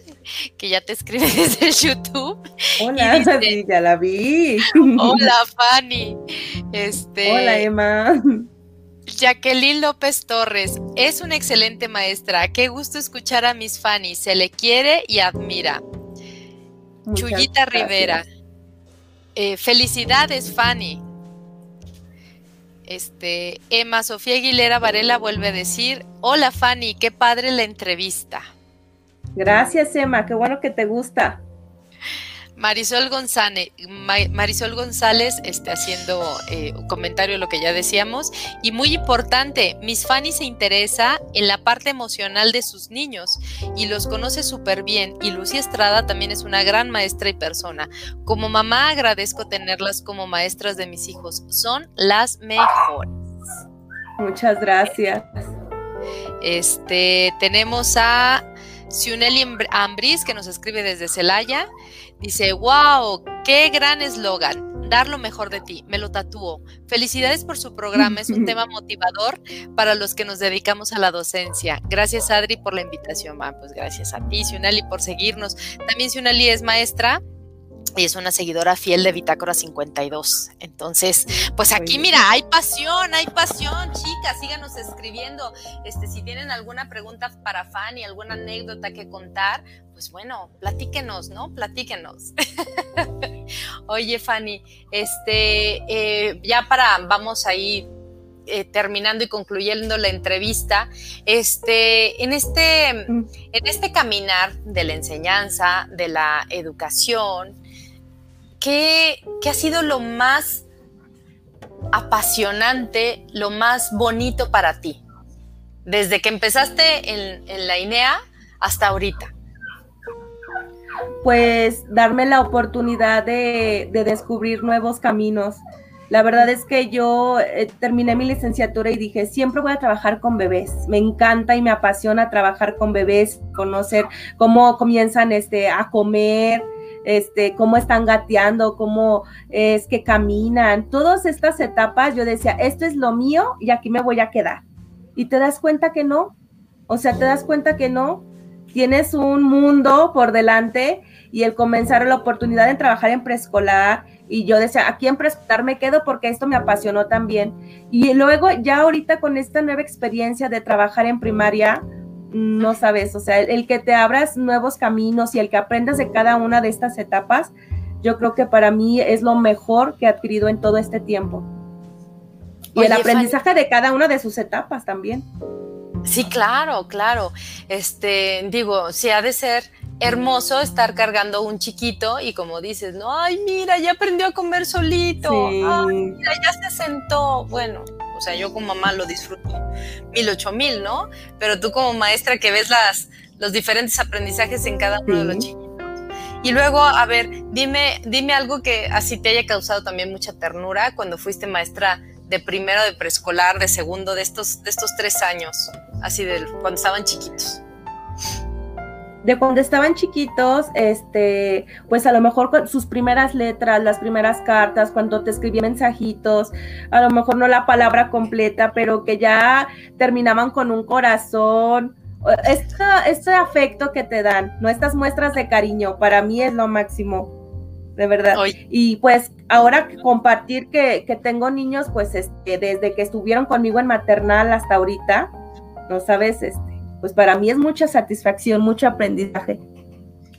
que ya te escribe [LAUGHS] desde YouTube. Hola, ya la vi. Hola, Fanny. Este, Hola, Emma. Jacqueline López Torres, es una excelente maestra. Qué gusto escuchar a Miss Fanny. Se le quiere y admira. Chuyita Rivera. Eh, felicidades, Fanny. Este, Emma Sofía Aguilera Varela vuelve a decir, hola Fanny, qué padre la entrevista. Gracias Emma, qué bueno que te gusta. Marisol González, Marisol González este, haciendo eh, un comentario de lo que ya decíamos. Y muy importante, Miss Fanny se interesa en la parte emocional de sus niños y los conoce súper bien. Y Lucía Estrada también es una gran maestra y persona. Como mamá agradezco tenerlas como maestras de mis hijos. Son las mejores. Muchas gracias. Este, tenemos a Siuneli Ambris que nos escribe desde Celaya. Dice, wow, qué gran eslogan, dar lo mejor de ti, me lo tatúo. Felicidades por su programa, es un [LAUGHS] tema motivador para los que nos dedicamos a la docencia. Gracias Adri por la invitación, pues gracias a ti, Siunali, por seguirnos. También Siunali es maestra y es una seguidora fiel de Bitácora 52. Entonces, pues aquí mira, hay pasión, hay pasión, chicas, síganos escribiendo. Este, si tienen alguna pregunta para Fanny, alguna anécdota que contar, pues bueno, platíquenos, ¿no? Platíquenos. [LAUGHS] Oye, Fanny, este, eh, ya para, vamos ahí eh, terminando y concluyendo la entrevista, este, en, este, mm. en este caminar de la enseñanza, de la educación, ¿qué, ha sido lo más apasionante, lo más bonito para ti? Desde que empezaste en, la INEA hasta ahorita. Pues darme la oportunidad de, descubrir nuevos caminos. La verdad es que yo eh, terminé mi licenciatura y dije, siempre voy a trabajar con bebés. Me encanta y me apasiona trabajar con bebés, conocer cómo comienzan este, a comer, este, cómo están gateando, cómo es que caminan, todas estas etapas, yo decía, esto es lo mío y aquí me voy a quedar. Y te das cuenta que no, o sea, te das cuenta que no, tienes un mundo por delante y el comenzar la oportunidad de trabajar en preescolar y yo decía, aquí en preescolar me quedo porque esto me apasionó también. Y luego ya ahorita con esta nueva experiencia de trabajar en primaria, no sabes, o sea, el, que te abras nuevos caminos y el que aprendas de cada una de estas etapas, yo creo que para mí es lo mejor que he adquirido en todo este tiempo. Y el aprendizaje de cada una de sus etapas también. Sí, claro, claro. Este, digo, si ha de ser hermoso estar cargando un chiquito y como dices, no, ay, mira, ya aprendió a comer solito, ay, mira, ya se sentó. Bueno, o sea, yo como mamá lo disfruto mil, ocho mil, ¿no? Pero tú como maestra que ves las, los diferentes aprendizajes en cada uno de los chiquitos. Y luego, a ver, dime, dime algo que así te haya causado también mucha ternura cuando fuiste maestra de primero, de preescolar, de segundo, de estos, de estos tres años, así de cuando estaban chiquitos de cuando estaban chiquitos, este, pues a lo mejor con sus primeras letras, las primeras cartas, cuando te escribía mensajitos, a lo mejor no la palabra completa, pero que ya terminaban con un corazón. Este, este afecto que te dan, ¿no? Estas muestras de cariño, para mí es lo máximo, de verdad. Y pues ahora compartir que, que tengo niños, pues este, desde que estuvieron conmigo en maternal hasta ahorita, ¿no sabes? Este, pues para mí es mucha satisfacción, mucho aprendizaje.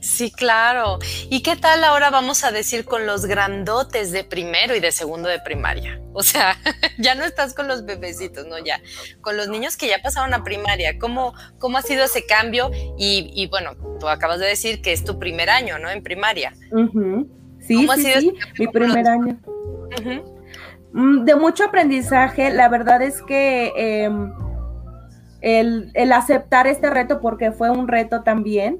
Sí, claro. ¿Y qué tal ahora vamos a decir con los grandotes de primero y de segundo de primaria? [LAUGHS] O sea, [LAUGHS] ya no estás con los bebecitos, ¿no? Ya, con los niños que ya pasaron a primaria. ¿Cómo, cómo ha sido ese cambio? Y, bueno, tú acabas de decir que es tu primer año, ¿no? En primaria. Sí, sí, sí, mi primer año. Mm, de mucho aprendizaje, la verdad es que em, el, aceptar este reto, porque fue un reto también,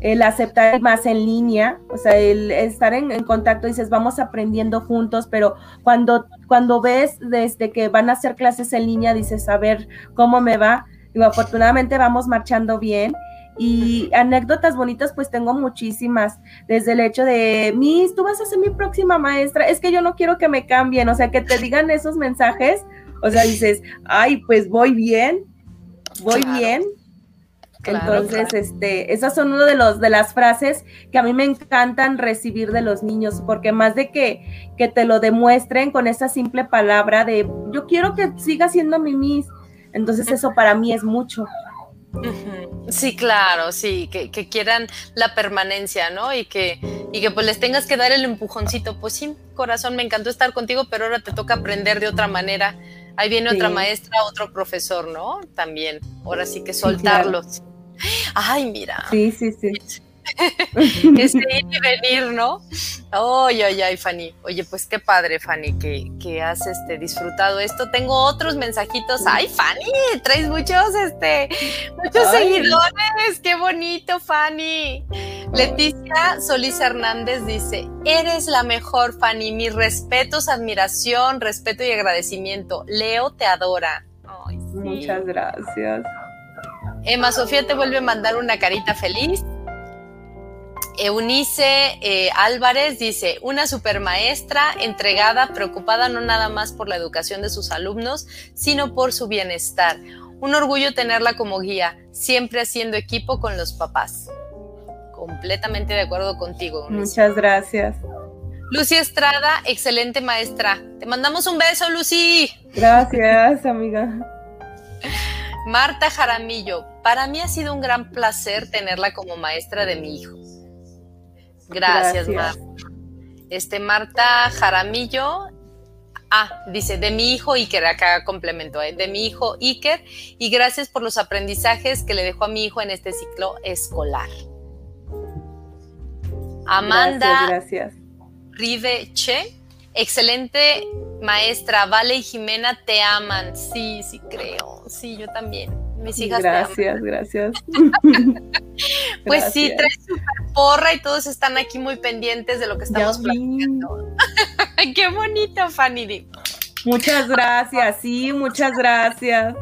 el aceptar más en línea, o sea, el estar en, contacto, dices, vamos aprendiendo juntos, pero cuando, cuando ves desde que van a hacer clases en línea, dices, a ver cómo me va. Digo, afortunadamente vamos marchando bien. Y anécdotas bonitas, pues tengo muchísimas, desde el hecho de, Miss, tú vas a ser mi próxima maestra, es que yo no quiero que me cambien, o sea, que te digan esos mensajes, o sea, dices, ay, pues voy bien, voy bien, entonces, este, esas son una de los de las frases que a mí me encantan recibir de los niños, porque más de que, que te lo demuestren con esa simple palabra de yo quiero que siga siendo mi Miss. Entonces, eso para mí es mucho. Sí, claro, sí, que, que, quieran la permanencia, ¿no? Y que, y que pues les tengas que dar el empujoncito. Pues sí, corazón, me encantó estar contigo, pero ahora te toca aprender de otra manera. Ahí viene otra maestra, otro profesor, ¿no? También. Ahora sí que soltarlos. Ay, mira. Sí, sí, sí. [LAUGHS] Este ir y venir, ¿no? Ay, ay, ay, Fanny. Oye, pues qué padre, Fanny, que, que, has este, disfrutado esto. Tengo otros mensajitos. Ay, Fanny, traes muchos, este, muchos seguidores. Qué bonito, Fanny. Leticia Solís Hernández dice: Eres la mejor, Fanny. Mis respetos, admiración, respeto y agradecimiento. Leo te adora. Muchas gracias. Emma Sofía te vuelve a mandar una carita feliz. Eunice eh, Álvarez dice, una supermaestra entregada, preocupada no nada más por la educación de sus alumnos, sino por su bienestar. Un orgullo tenerla como guía, siempre haciendo equipo con los papás. Completamente de acuerdo contigo. Muchas gracias. Lucy Estrada, excelente maestra. Te mandamos un beso, Lucy. Gracias, amiga. Marta Jaramillo, para mí ha sido un gran placer tenerla como maestra de mi hijo. Gracias, Marta. Este, Marta Jaramillo, ah, dice, de mi hijo Iker, acá complemento, ¿eh? de mi hijo Iker, y gracias por los aprendizajes que le dejó a mi hijo en este ciclo escolar. Amanda gracias, Rive Che, excelente maestra, Vale y Jimena te aman. Sí, sí creo. Sí, yo también. Mis hijas gracias, te aman. Gracias, [LAUGHS] Pues sí, traes super porra y todos están aquí muy pendientes de lo que estamos platicando. [LAUGHS] Qué bonito, Fanny. Muchas gracias, sí, muchas gracias.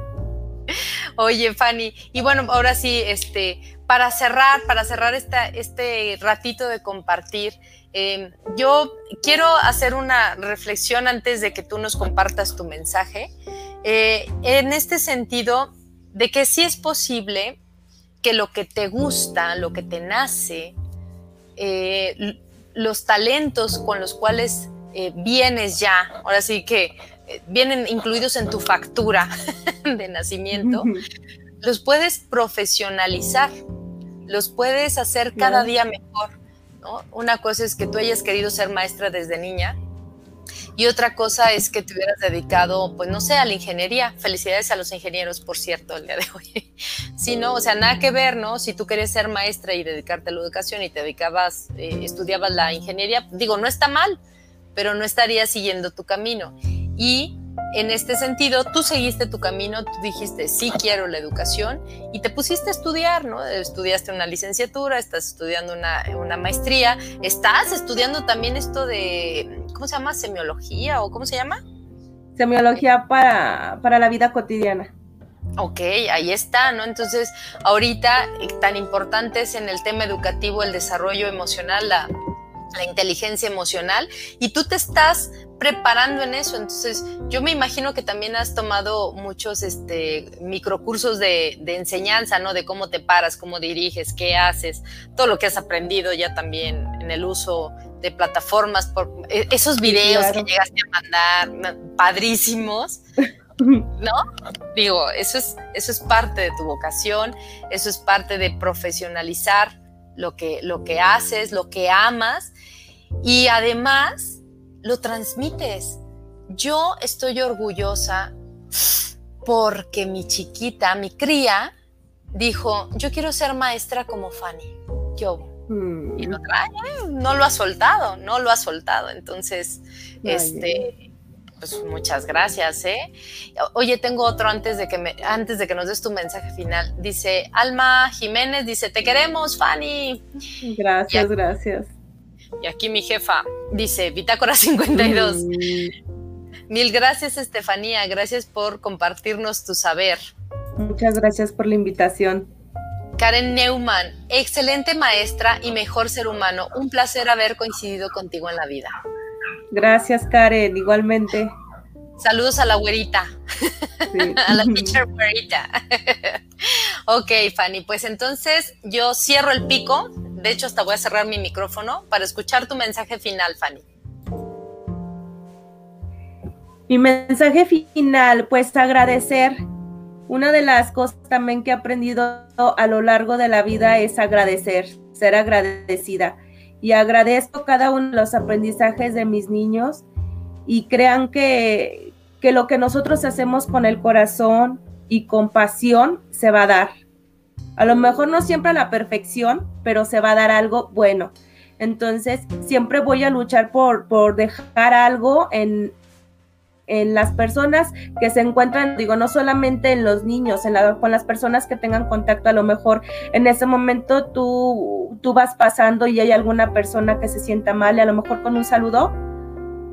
Oye, Fanny, y bueno, ahora sí, este, para cerrar, para cerrar esta, este ratito de compartir, Em, yo quiero hacer una reflexión antes de que tú nos compartas tu mensaje, eh, en este sentido de que sí es posible que lo que te gusta, lo que te nace, eh, los talentos con los cuales eh, vienes ya, ahora sí que vienen incluidos en tu factura [LAUGHS] de nacimiento, los puedes profesionalizar, los puedes hacer cada día mejor una cosa es que tú hayas querido ser maestra desde niña y otra cosa es que te hubieras dedicado, pues no sé, a la ingeniería. Felicidades a los ingenieros, por cierto, el día de hoy. [LAUGHS] Sí, no, o sea, nada que ver, ¿no? Si tú querías ser maestra y dedicarte a la educación y te dedicabas, eh, estudiabas la ingeniería, digo, no está mal, pero no estarías siguiendo tu camino. Y en este sentido, tú seguiste tu camino, tú dijiste, sí quiero la educación y te pusiste a estudiar, ¿no? Estudiaste una licenciatura, estás estudiando una, maestría, estás estudiando también esto de, ¿cómo se llama? Semiología o ¿cómo se llama? Semiología para, para la vida cotidiana. Ok, ahí está, ¿no? Entonces, ahorita eh, tan importante es en el tema educativo el desarrollo emocional, la, la inteligencia emocional y tú te estás preparando en eso. Entonces, yo me imagino que también has tomado muchos este, microcursos de, de enseñanza, ¿no? De cómo te paras, cómo diriges, qué haces, todo lo que has aprendido ya también en el uso de plataformas, por e, esos videos que llegaste a mandar, padrísimos. [LAUGHS] ¿No? Digo, eso es, eso es parte de tu vocación, eso es parte de profesionalizar lo que, lo que haces, lo que amas y además lo transmites. Yo estoy orgullosa porque mi chiquita, mi cría, dijo, yo quiero ser maestra como Fanny. Yo, y lo trae, no lo ha soltado, no lo ha soltado. Entonces, este, pues muchas gracias, ¿eh? Oye, tengo otro antes de que me, antes de que nos des tu mensaje final. Dice Alma Jiménez, dice, te queremos, Fanny. Gracias, gracias. Y aquí mi jefa dice, Bitácora 52. Mm. Mil gracias, Estefanía. Gracias por compartirnos tu saber. Muchas gracias por la invitación. Karen Neumann, excelente maestra y mejor ser humano. Un placer haber coincidido contigo en la vida. Gracias, Karen, igualmente. Saludos a la güerita, [LAUGHS] a la teacher güerita. [LAUGHS] ok, Fanny, pues entonces yo cierro el pico. De hecho, hasta voy a cerrar mi micrófono para escuchar tu mensaje final, Fanny. Mi mensaje final, pues agradecer una de las cosas también que he aprendido a lo largo de la vida es agradecer, ser agradecida. Y agradezco cada uno de los aprendizajes de mis niños y crean que, que lo que nosotros hacemos con el corazón y con pasión se va a dar. A lo mejor no siempre a la perfección, pero se va a dar algo bueno. Entonces, siempre voy a luchar por, por dejar algo en, en las personas que se encuentran, digo, no solamente en los niños, con las personas que tengan contacto, a lo mejor en ese momento tú, tú vas pasando y hay alguna persona que se sienta mal y a lo mejor con un saludo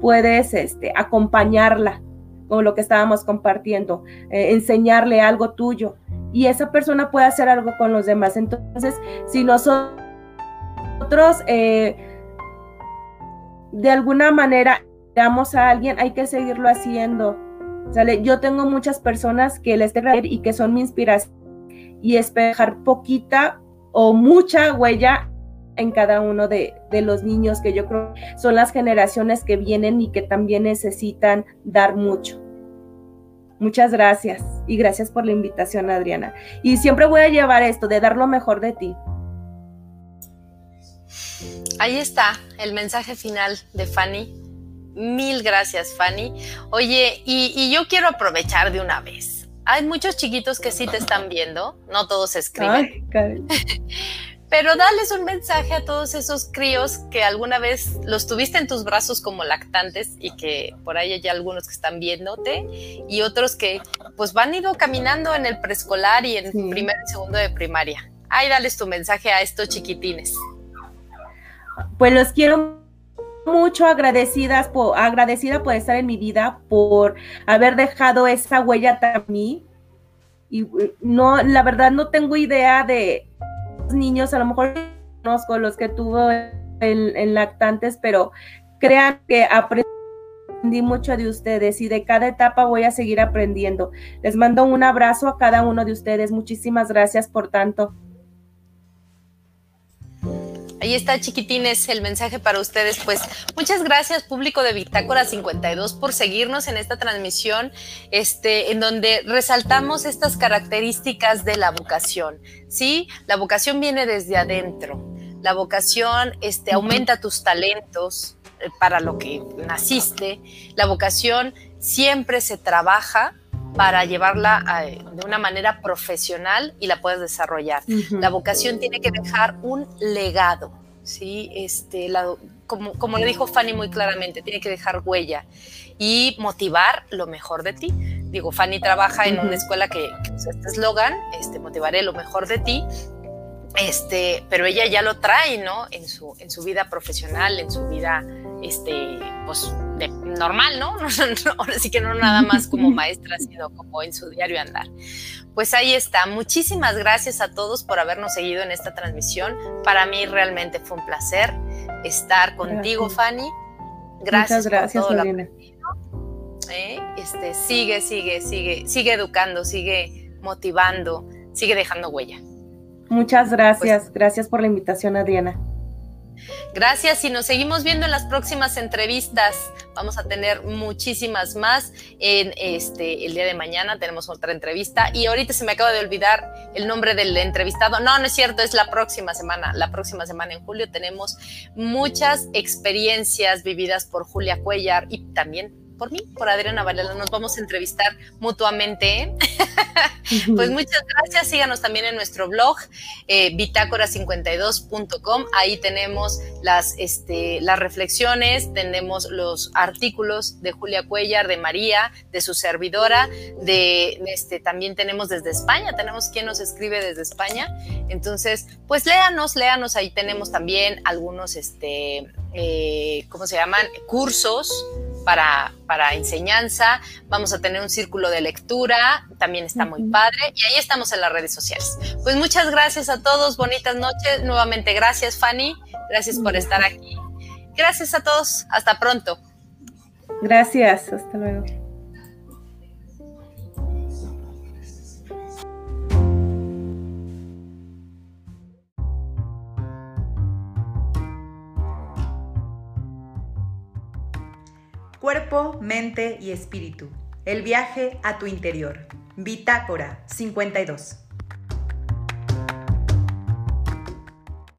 puedes este, acompañarla con lo que estábamos compartiendo, eh, enseñarle algo tuyo y esa persona puede hacer algo con los demás. Entonces, si nosotros eh, de alguna manera a alguien, hay que seguirlo haciendo. ¿sale? Yo tengo muchas personas que les tengo y que son mi inspiración y espejar poquita o mucha huella en cada uno de, de, los niños que yo creo son las generaciones que vienen y que también necesitan dar mucho. Muchas gracias y gracias por la invitación, Adriana. Y siempre voy a llevar esto de dar lo mejor de ti. Ahí está el mensaje final de Fanny. Mil gracias, Fanny. Oye, y, yo quiero aprovechar de una vez. Hay muchos chiquitos que sí te están viendo, no todos escriben. [LAUGHS] Pero dales un mensaje a todos esos críos que alguna vez los tuviste en tus brazos como lactantes y que por ahí hay algunos que están viéndote y otros que pues van ido caminando en el preescolar y en primer y segundo de primaria. Ahí dales tu mensaje a estos chiquitines. Pues los quiero mucho agradecidas por, agradecida por estar en mi vida, por haber dejado esa huella a mí. Y no, la verdad no tengo idea de los niños, a lo mejor conozco los que tuvo en, lactantes, pero crean que aprendí mucho de ustedes y de cada etapa voy a seguir aprendiendo. Les mando un abrazo a cada uno de ustedes. Muchísimas gracias por tanto. Ahí está, chiquitines, el mensaje para ustedes. Pues muchas gracias, público de Bitácora 52, por seguirnos en esta transmisión, este, en donde resaltamos estas características de la vocación. Sí, la vocación viene desde adentro. La vocación este, aumenta tus talentos eh, para lo que naciste. La vocación siempre se trabaja para llevarla eh, de una manera profesional y la puedes desarrollar. La vocación tiene que dejar un legado, ¿sí? Este, como, como le dijo Fanny muy claramente, tiene que dejar huella y motivar lo mejor de ti. Digo, Fanny trabaja en una escuela que, usa este eslogan, este, motivaré lo mejor de ti, este, pero ella ya lo trae, ¿no? En su, en su vida profesional, en su vida, este, pues, de, normal, ¿no? [LAUGHS] Ahora sí que no nada más como [LAUGHS] maestra, sino como en su diario andar. Pues ahí está. Muchísimas gracias a todos por habernos seguido en esta transmisión. Para mí realmente fue un placer estar contigo, Fanny. Gracias, gracias, por todo ¿Eh? este, sigue, sigue, sigue, sigue educando, sigue motivando, sigue dejando huella. Muchas gracias. Pues gracias por la invitación, Adriana. Gracias y nos seguimos viendo en las próximas entrevistas. Vamos a tener muchísimas más en este el día de mañana. Tenemos otra entrevista y ahorita se me acaba de olvidar el nombre del entrevistado. No, no es cierto, es la próxima semana. La próxima semana en julio tenemos muchas experiencias vividas por Julia Cuellar y también por mí, por Adriana Valela. Nos vamos a entrevistar mutuamente. [LAUGHS] pues muchas gracias. Síganos también en nuestro blog, eh, bitácora52.com. Ahí tenemos las, este, las reflexiones, tenemos los artículos de Julia Cuellar, de María, de su servidora, de este, también tenemos desde España, tenemos quien nos escribe desde España. Entonces, pues léanos, léanos. Ahí tenemos también algunos, este, eh, ¿cómo se llaman? Cursos para, para enseñanza, vamos a tener un círculo de lectura, también está muy padre, y ahí estamos en las redes sociales. Pues muchas gracias a todos, bonitas noches, nuevamente gracias Fanny, gracias por estar aquí. Gracias a todos, hasta pronto. Gracias, hasta luego. Cuerpo, mente y espíritu. El viaje a tu interior. Bitácora 52.